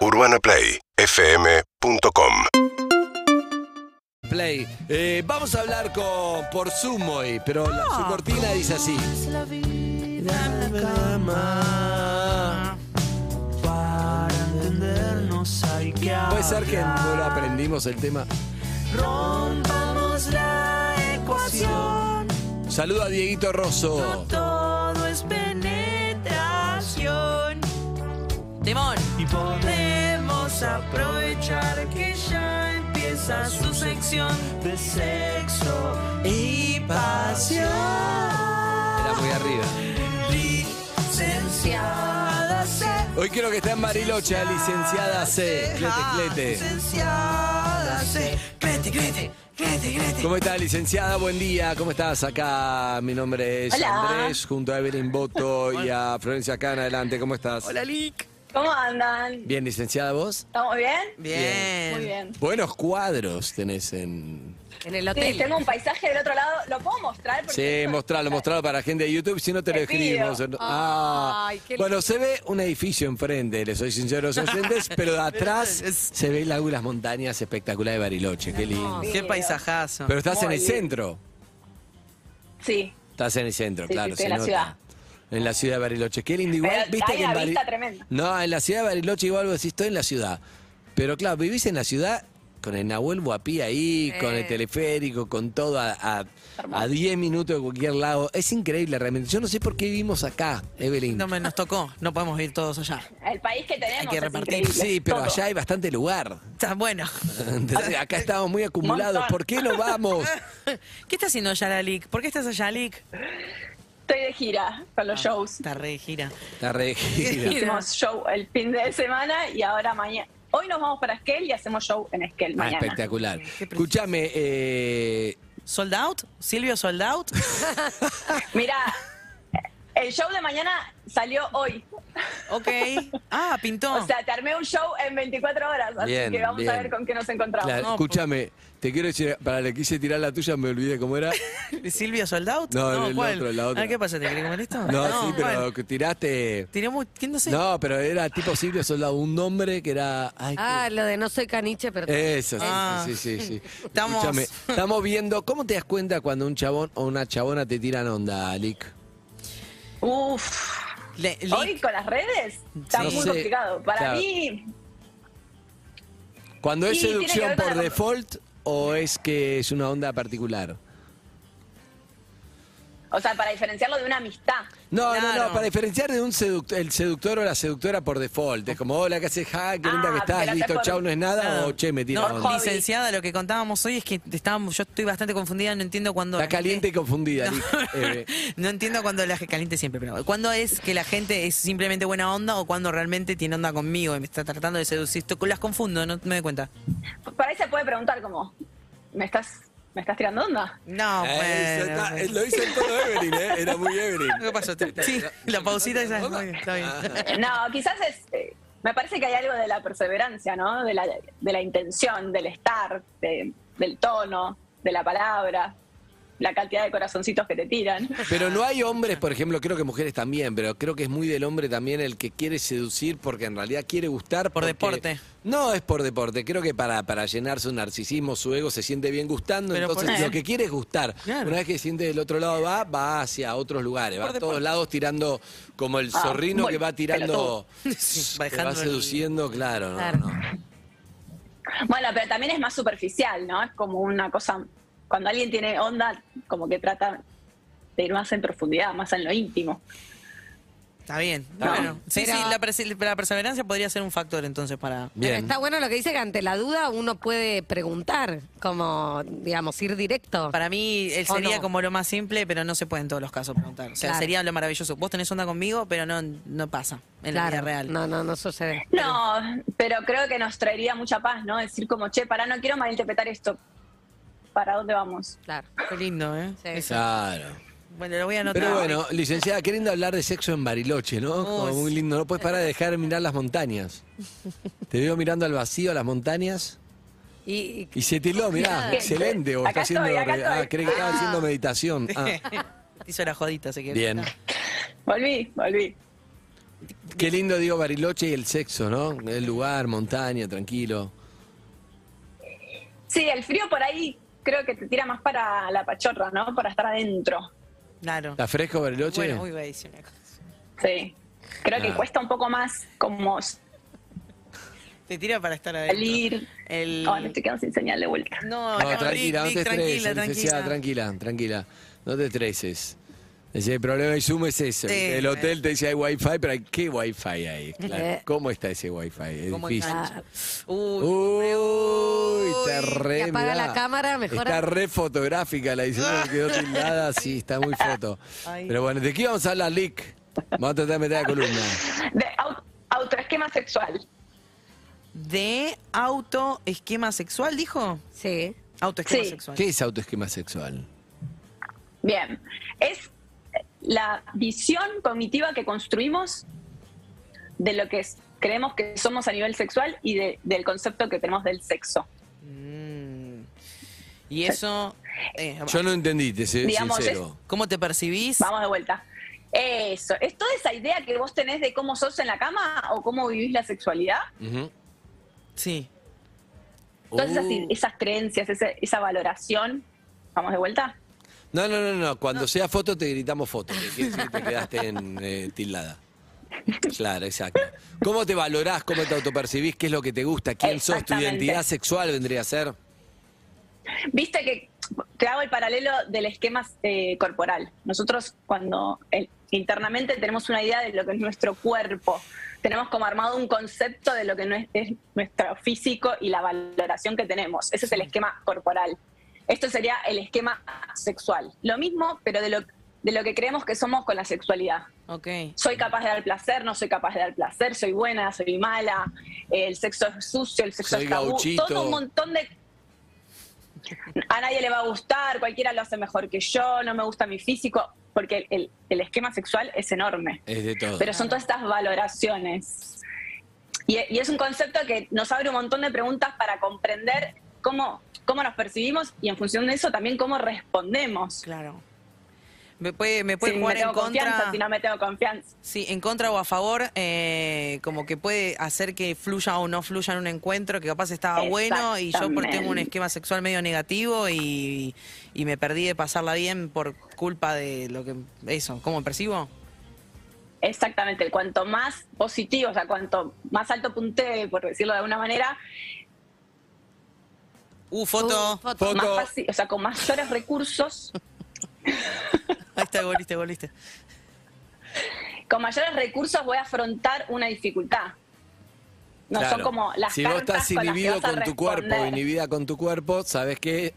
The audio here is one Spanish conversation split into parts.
UrbanaPlayFM.com Play. Eh, vamos a hablar con por Zoom hoy, pero la- su cortina dice así. Para entendernos hay que Puede ser que no lo aprendimos el tema. rompamos la ecuación. Saludo a Dieguito Rosso. Timón. Y podemos aprovechar que ya empieza su sección de sexo y pasión. Era muy arriba. Licenciada C. Hoy creo que está en Bariloche, licenciada C. Clete, clete. Licenciada C. Clete, clete, clete, clete. ¿Cómo está, licenciada? Buen día. ¿Cómo estás? Acá mi nombre es Hola. Andrés, junto a Evelyn Boto y a Florencia Cana. Adelante, ¿cómo estás? Hola, Lick. ¿Cómo andan? Bien, licenciada, ¿vos? ¿Estamos bien? Bien. Muy bien. Buenos cuadros tenés en... En el Sí, hotel. tengo un paisaje del otro lado. ¿Lo puedo mostrar? Porque Sí, mostralo, mostralo para la gente de YouTube, si no te lo pido. escribimos. Ah, Ay, qué bueno, se ve un edificio enfrente, les soy sincero a los oyentes, pero de atrás se ve la- las montañas espectacular de Bariloche, qué lindo. Qué paisajazo. Pero estás en el lindo. centro. Sí. Estás en el centro, Sí, claro. sí, estoy se en la nota. ciudad. En la ciudad de Bariloche. Qué lindo. Igual, Pero viste que en Bari-. No, en la ciudad de Bariloche igual vos decís, estoy en la ciudad. Pero claro, vivís en la ciudad con el Nahuel Guapí ahí, con el teleférico, con todo a, a, a 10 minutos de cualquier lado. Es increíble realmente. Yo no sé por qué vivimos acá, Evelyn. No me nos tocó. No podemos ir todos allá. El país que tenemos Hay que repartir. Sí, pero Todo. allá hay bastante lugar. Está bueno. Acá estamos muy acumulados. Montón. ¿Por qué no vamos? ¿Qué está haciendo allá la Lick? ¿Por qué estás allá, Lick? Estoy de gira con los shows. Está re de gira. La re gira. Hicimos show el fin de semana y ahora mañana. Hoy nos vamos para Esquel y hacemos show en Esquel Ah, mañana. espectacular. Escúchame, eh, ¿Sold out? ¿Silvio sold out? Mira, el show de mañana salió hoy. Ok. Ah, pintó. O sea, te armé un show en 24 horas. Así Bien, que vamos bien. a ver con qué nos encontramos. Claro, No, escúchame, te quiero decir, para le quise tirar la tuya, me olvidé cómo era. ¿Silvio sold out? No, el ¿cuál? otro, la otra. Ah, ¿qué pasa? ¿Te querés comer esto? No, sí, pero ¿cuál? que tiraste. Tiré muy... ¿Quién no sé? No, pero era tipo Silvio Soldado, un nombre que era. ay, qué- Ah, lo de no soy caniche, pero... Eso, sí, Ah. sí, sí, sí. Estamos- Escúchame, estamos viendo, ¿cómo te das cuenta cuando un chabón o una chabona te tiran onda, Lick? Uf. Le- Hoy con las redes está Sí. muy complicado. Para claro. mí, ¿Cuando es Sí, seducción por la- default o es que es una onda particular? O sea, para diferenciarlo de una amistad. No, no, Claro. no, para diferenciar de un seductor, el seductor o la seductora por default. Es como, hola, ¿qué haces? Ja, qué linda Ah, que estás, pero listo, por- chau, no es nada, o che, me tira No, onda. hobby. licenciada, lo que contábamos hoy es que estábamos, yo estoy bastante confundida, no entiendo cuándo... Está caliente y confundida, Lick. Eh, No entiendo cuando la gente caliente siempre, pero cuándo es que la gente es simplemente buena onda o cuando realmente tiene onda conmigo y me está tratando de seducir. Esto- Las confundo, no me doy cuenta. Por ahí se puede preguntar como, ¿me estás, ¿me estás tirando onda? No, eh, bueno. está- eh, lo hizo en todo Evelyn, ¿eh? Era muy Evelyn. ¿Qué pasó? Sí, la pausita esa es muy está bien. Eh, No, quizás es... eh, me parece que hay algo de la perseverancia, ¿no? De la, de la intención, del estar, de- del tono, de la palabra, la cantidad de corazoncitos que te tiran. Pero no hay hombres, por ejemplo, creo que mujeres también, pero creo que es muy del hombre también el que quiere seducir porque en realidad quiere gustar. Por porque- deporte. No es por deporte, creo que para, para llenar su narcisismo, su ego se siente bien gustando, Pero entonces por- lo que quiere es gustar. Claro. Una vez que siente del otro lado va, va hacia otros lugares, va a todos lados tirando como el Ah, zorrino que va tirando, que va el- seduciendo, claro, no, Claro. no. Bueno, pero también es más superficial, ¿no? Es como una cosa, cuando alguien tiene onda, como que trata de ir más en profundidad, más en lo íntimo. Está bien. Está bueno, sí, Pero- sí, la, perse- la perseverancia podría ser un factor entonces para... Pero está bueno lo que dice que ante la duda uno puede preguntar, como, digamos, ir directo. Para mí él ¿O sería no? como lo más simple, pero no se puede en todos los casos preguntar. O sea, Claro. sería lo maravilloso. Vos tenés onda conmigo, pero no, no pasa en la Claro. vida real. No, no, no sucede. No, pero creo que nos traería mucha paz, ¿no? Decir como, che, para, no quiero malinterpretar esto. ¿Para dónde vamos? Claro. Qué lindo, ¿eh? Sí. Claro. Bueno, lo voy a anotar. Pero bueno, licenciada, queriendo hablar de sexo en Bariloche, ¿no? Como muy lindo. No puedes parar de dejar de mirar las montañas. Te veo mirando al vacío, a las montañas. Y, y- Y se tiló, mirá, ¿Qué? excelente. O Acá está haciendo. estoy, acá ah, cree que estaba haciendo meditación. Ah, Te hizo la jodita, se quedó. bien. Volví, volví. Qué lindo, digo, Bariloche y el sexo, ¿no? El lugar, montaña, tranquilo. Sí, el frío por ahí creo que te tira más para la pachorra, ¿no? Para estar adentro. Claro. ¿Está fresco Bariloche? Bueno, uy, voy a decir una cosa. Sí. Creo que Ah. cuesta un poco más como Te tira para estar adentro. salir. El... Me estoy quedando sin señal de vuelta. No, No, no, tranquila, Rick, no te estreses, tranquila, licenciada, tranquila. tranquila, tranquila. No te estreses. Ese el problema de Zoom es ese. Sí, el hotel te dice hay wifi, pero hay, ¿qué wifi hay? Claro. Eh. ¿Cómo está ese wifi? Es ¿Cómo difícil. Uy, Uy, está re, que apaga mirá. la cámara, mejora. Está re fotográfica la edición, me quedó tildada, sí, está muy foto. Ay. Pero bueno, ¿de qué vamos a hablar, Lick? Vamos a tratar de meter la columna. De au- autoesquema sexual. de autoesquema sexual, dijo. Sí. Autoesquema Sí. sexual. ¿Qué es autoesquema sexual? Bien. Es la visión cognitiva que construimos de lo que es- creemos que somos a nivel sexual y de- del concepto que tenemos del sexo. Mm. Y eso, eh, Yo no entendí, te soy Digamos, sincero. ¿cómo te percibís? Vamos de vuelta. Eso. ¿Es toda esa idea que vos tenés de cómo sos en la cama o cómo vivís la sexualidad? Sí. Todas esas, Uh. esas creencias, esa valoración. Vamos de vuelta. No, no, no, no. Cuando sea foto te gritamos foto. Que quiere decir que te quedaste en, eh, tildada. Claro, exacto. ¿Cómo te valorás? ¿Cómo te autopercibís? ¿Qué es lo que te gusta? ¿Quién sos? ¿Tu identidad sexual vendría a ser? Viste que te hago el paralelo del esquema eh, corporal. Nosotros cuando eh, internamente tenemos una idea de lo que es nuestro cuerpo, tenemos como armado un concepto de lo que no es, es nuestro físico y la valoración que tenemos. Ese es el esquema corporal. Esto sería el esquema sexual. Lo mismo, pero de lo, de lo que creemos que somos con la sexualidad. Ok. Soy capaz de dar placer, no soy capaz de dar placer, soy buena, soy mala, el sexo es sucio, el sexo Soy es tabú, gauchito. todo un montón de... A nadie le va a gustar, cualquiera lo hace mejor que yo, no me gusta mi físico, porque el, el esquema sexual es enorme, Es de todo. pero son todas estas valoraciones. Y, y es un concepto que nos abre un montón de preguntas para comprender cómo, cómo nos percibimos y en función de eso también cómo respondemos. Claro. Me puede, me puede Si me jugar en tengo confianza, si no me tengo confianza. Sí, en contra o a favor, eh, como que puede hacer que fluya o no fluya en un encuentro que capaz estaba bueno y yo por tengo un esquema sexual medio negativo y, y me perdí de pasarla bien por culpa de lo que eso, ¿cómo me percibo? Exactamente, cuanto más positivo, o sea, cuanto más alto puntee, por decirlo de alguna manera, Uh, foto. Uh, foto. Foto. más fácil, o sea, con mayores recursos, Ahí está, voliste, voliste. con mayores recursos voy a afrontar una dificultad. No Claro. son como las si vos estás inhibido con tu cuerpo, inhibida con tu cuerpo, ¿sabes qué?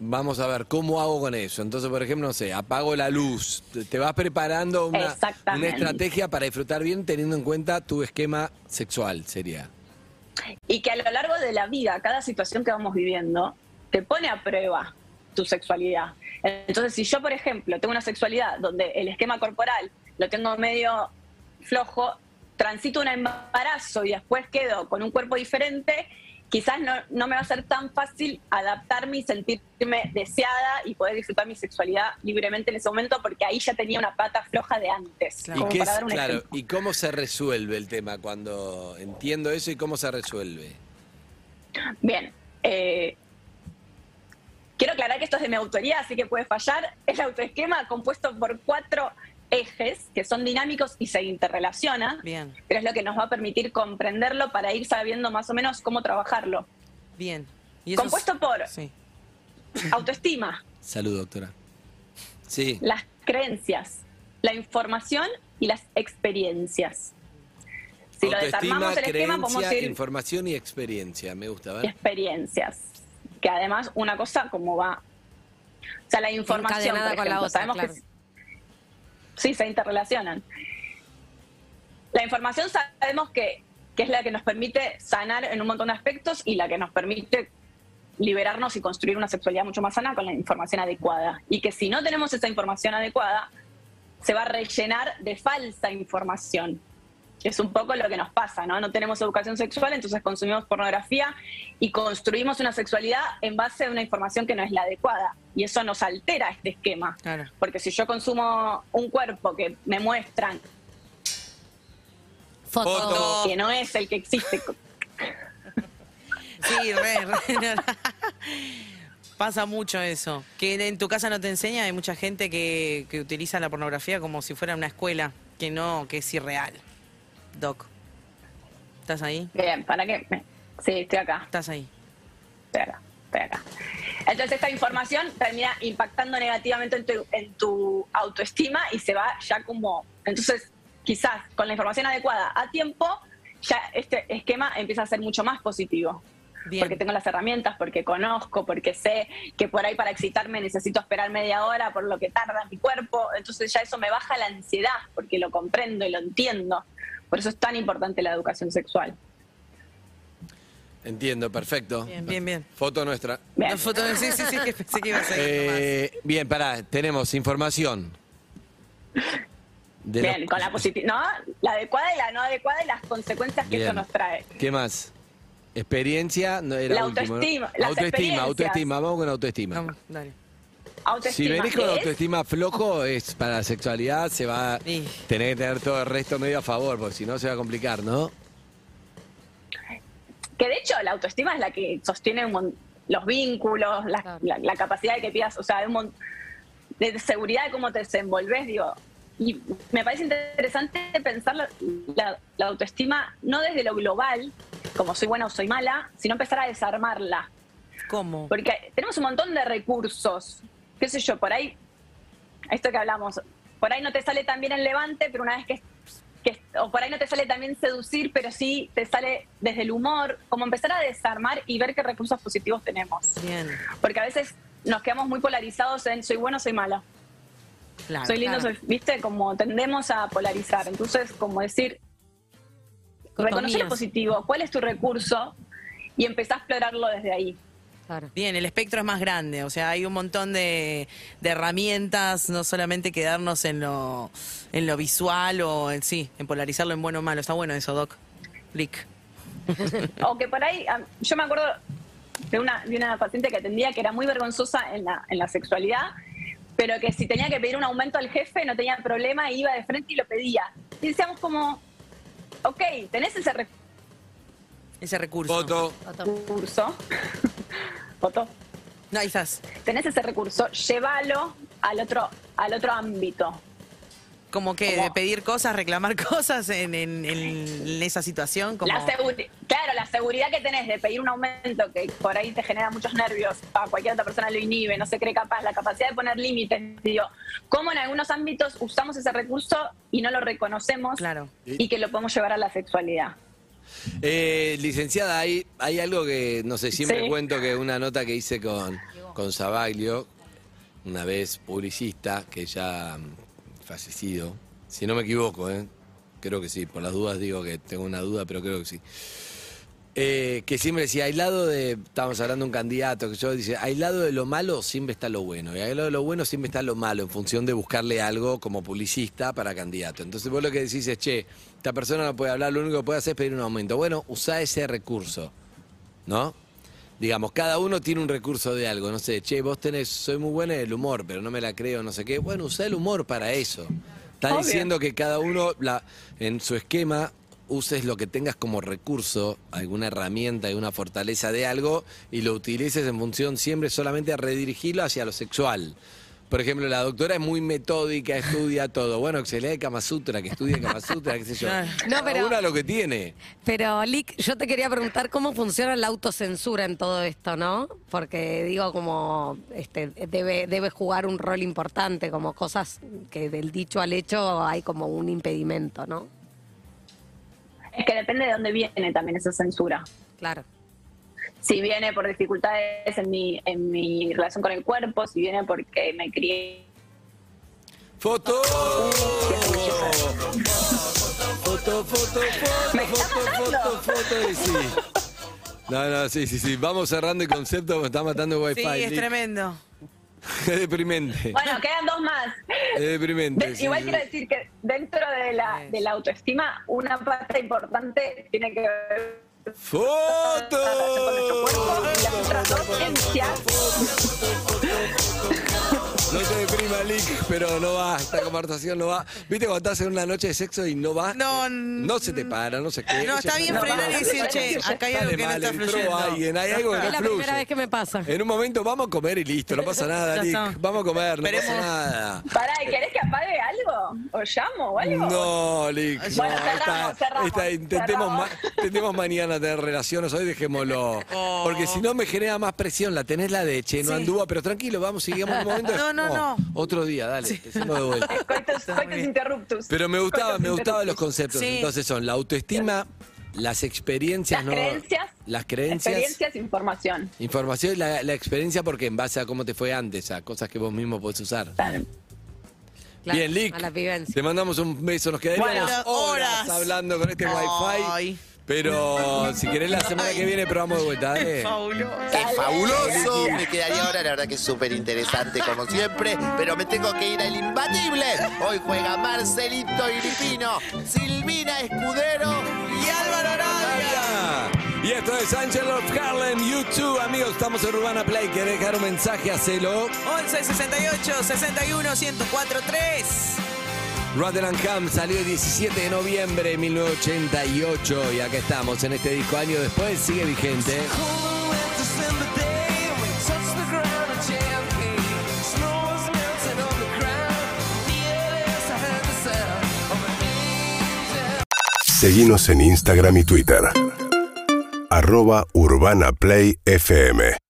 Vamos a ver, ¿cómo hago con eso? Entonces, por ejemplo, no sé, apago la luz. Te- vas preparando una, estrategia para disfrutar bien teniendo en cuenta tu esquema sexual, sería. Y que a lo largo de la vida, cada situación que vamos viviendo, te pone a prueba tu sexualidad. Entonces, si yo, por ejemplo, tengo una sexualidad donde el esquema corporal lo tengo medio flojo, transito un embarazo y después quedo con un cuerpo diferente, quizás no, no me va a ser tan fácil adaptarme y sentirme deseada y poder disfrutar mi sexualidad libremente en ese momento, porque ahí ya tenía una pata floja de antes. Claro. ¿Y, qué es- claro. ¿Y cómo se resuelve el tema cuando entiendo eso y cómo se resuelve? Bien. eh, quiero aclarar que esto es de mi autoría, así que puede fallar. El autoesquema compuesto por cuatro ejes que son dinámicos y se interrelacionan, Bien, pero es lo que nos va a permitir comprenderlo para ir sabiendo más o menos cómo trabajarlo. bien. Y eso es- Compuesto por Sí. autoestima, Salud, doctora. Sí. las creencias, la información y las experiencias. Si lo Autoestima, desarmamos el esquema, podemos creencia, ir información y experiencia. Me gusta, ¿ver? experiencias. Que además una cosa como va... O sea, la información, por con la ejemplo, otra, sabemos claro. que sí se interrelacionan. La información sabemos que, que es la que nos permite sanar en un montón de aspectos y la que nos permite liberarnos y construir una sexualidad mucho más sana con la información adecuada. Y que si no tenemos esa información adecuada, se va a rellenar de falsa información. Es un poco lo que nos pasa, ¿no? No tenemos educación sexual, entonces consumimos pornografía y construimos una sexualidad en base a una información que no es la adecuada. Y eso nos altera este esquema. Claro. Porque si yo consumo un cuerpo que me muestran Foto. Foto. que no es el que existe. Sí, re, re. no. Pasa mucho eso. Que en tu casa no te enseña, hay mucha gente que, que utiliza la pornografía como si fuera una escuela, que no, que es irreal. Doc, ¿estás ahí? Bien, ¿para qué? Sí, estoy acá. ¿Estás ahí? Estoy acá, estoy acá. Entonces esta información termina impactando negativamente en tu, en tu autoestima y se va ya como... Entonces, quizás con la información adecuada a tiempo, ya este esquema empieza a ser mucho más positivo. Bien. Porque tengo las herramientas, porque conozco, porque sé que por ahí para excitarme necesito esperar media hora por lo que tarda mi cuerpo. Entonces ya eso me baja la ansiedad, porque lo comprendo y lo entiendo. Por eso es tan importante la educación sexual. Entiendo, perfecto. Bien, bien, bien. Foto nuestra. Bien. Foto, sí, sí, sí, que pensé que ibas a ir nomás. Eh, bien, pará, tenemos información. De Bien, los- con la positiva, ¿no? La adecuada y la no adecuada y las consecuencias que Bien. eso nos trae. ¿Qué más? Experiencia, no era La último, ¿no? autoestima, las autoestima, autoestima, vamos con autoestima. Vamos, dale. Autoestima. Si venís con autoestima flojo, es para la sexualidad, se va a Sí. tener que tener todo el resto medio a favor, porque si no se va a complicar, ¿no? Que de hecho la autoestima es la que sostiene un los vínculos, la, Claro. la- la capacidad de que pidas, o sea, de, un mon- de seguridad de cómo te desenvolves, digo. Y me parece interesante pensar la, la- la autoestima no desde lo global, como soy buena o soy mala, sino empezar a desarmarla. ¿Cómo? Porque tenemos un montón de recursos, qué sé yo, por ahí, esto que hablamos, por ahí no te sale tan bien el levante, pero una vez que, que- o por ahí no te sale tan bien seducir, pero sí te sale desde el humor, como empezar a desarmar y ver qué recursos positivos tenemos. Bien, Porque a veces nos quedamos muy polarizados en soy bueno, soy mala, claro. soy lindo, claro. soy, viste, como tendemos a polarizar. Entonces, como decir, reconocer lo positivo, cuál es tu recurso y empezar a explorarlo desde ahí. Claro. Bien, el espectro es más grande, o sea, hay un montón de, de herramientas, no solamente quedarnos en lo, en lo visual o en sí, en polarizarlo en bueno o malo. Está bueno eso, Doc. Lick. o que por ahí, yo me acuerdo de una, de una paciente que atendía que era muy vergonzosa en la, en la sexualidad, pero que si tenía que pedir un aumento al jefe no tenía problema, iba de frente y lo pedía. Y decíamos como, ok, tenés ese Ese recurso. Foto. Foto. recurso, foto, No, ahí estás. tenés ese recurso, llévalo al otro, al otro ámbito. Como que de pedir cosas, reclamar cosas en, en- en esa situación. Como... La claro, la seguridad que tenés de pedir un aumento que por ahí te genera muchos nervios, a cualquier otra persona lo inhibe, no se cree capaz, la capacidad de poner límites, digo, cómo en algunos ámbitos usamos ese recurso y no lo reconocemos Claro. y que lo podemos llevar a la sexualidad. Eh, licenciada, hay, hay algo que, no sé, siempre Sí. cuento que una nota que hice con, con Sabaglio, una vez publicista, que ya mm, fallecido, si no me equivoco, ¿eh? creo que sí, por las dudas digo que tengo una duda, pero creo que sí. Eh, que siempre decía, aislado de, estábamos hablando de un candidato, que yo dice, aislado de lo malo siempre está lo bueno, y aislado de lo bueno siempre está lo malo, en función de buscarle algo como publicista para candidato. Entonces vos lo que decís es, che, esta persona no puede hablar, lo único que puede hacer es pedir un aumento. Bueno, usá ese recurso, ¿no? Digamos, cada uno tiene un recurso de algo, no sé, che, vos tenés, soy muy buena en el humor, pero no me la creo, no sé qué. Bueno, usá el humor para eso. Está Obvio. diciendo que cada uno la, en su esquema uses lo que tengas como recurso, alguna herramienta, alguna fortaleza de algo, y lo utilices en función siempre solamente a redirigirlo hacia lo sexual. Por ejemplo, la doctora es muy metódica, estudia todo. Bueno, que se lea Kama Sutra, que estudie Kama Sutra, qué sé yo. No, pero- una lo que tiene. Pero, Lick, yo te quería preguntar cómo funciona la autocensura en todo esto, ¿no? Porque digo, como este, debe, debe jugar un rol importante, como cosas que del dicho al hecho hay como un impedimento, ¿no? Es que depende de dónde viene también esa censura. Claro. Si viene por dificultades en mi, en mi relación con el cuerpo, si viene porque me crié ¡Foto! Foto, foto, foto, ¿Me está foto, matando? foto, foto, y sí. No, no, sí, sí, sí. Vamos cerrando el concepto, me está matando el wifi. Sí, es Lick. tremendo. Es deprimente. Bueno, quedan dos más. Es deprimente. De- sí, igual sí. quiero decir que dentro de la, de la autoestima, una parte importante tiene que ver ¡Foto! la relación con nuestro cuerpo y las otras dos ciencias. No te deprimas. Malik, pero no va, esta conversación no va. ¿Viste cuando estás en una noche de sexo y no va? No, No se te para, no sé qué. No, está bien frenar y decir, che, acá hay algo que no está entró fluyendo. alguien, hay algo que Es no la fluye. primera vez que me pasa. En un momento vamos a comer y listo, no pasa nada, Lick. Vamos a comer, no pasa nada. Pará, ¿y ¿querés que apague algo? ¿O llamo o algo? No, Lick, no, Bueno, cerramos, cerramos, intentemos, intentemos mañana tener relaciones, hoy dejémoslo. Oh. Porque si no me genera más presión, la tenés la de che, no Sí. anduvo, pero tranquilo, vamos, sigamos un momento. No, no, no. Otro día, dale, te hacemos de vuelta. Coitus, coitus bien. interruptus. Pero me gustaba, me gustaban los conceptos. Sí. Entonces son la autoestima, las experiencias, Las ¿no? creencias. Las creencias. Experiencias, información. Información y la, la experiencia porque en base a cómo te fue antes, a cosas que vos mismo podés usar. Claro. Claro, Bien, Lick. A la vivencia. Te mandamos un beso. Nos quedaríamos Bueno, horas, horas. hablando con este Ay. wifi. Pero si querés la semana que viene probamos de vuelta, dale. Fabuloso. ¡Qué fabuloso! Me quedaría ahora, la verdad que es súper interesante como siempre, pero me tengo que ir al imbatible. Hoy juega Marcelito Gripino, Silvina Escudero Y Álvaro Arabia. Y esto es Angel of Harlem, YouTube. Amigos, estamos en Urbana Play. ¿Querés dejar un mensaje? Hacelo. 11 68 61 1043. 3. Rotherham Camp salió el 17 de noviembre de 1988 y acá estamos en este disco año después, sigue vigente. Seguimos en Instagram y Twitter. Arroba Urbana.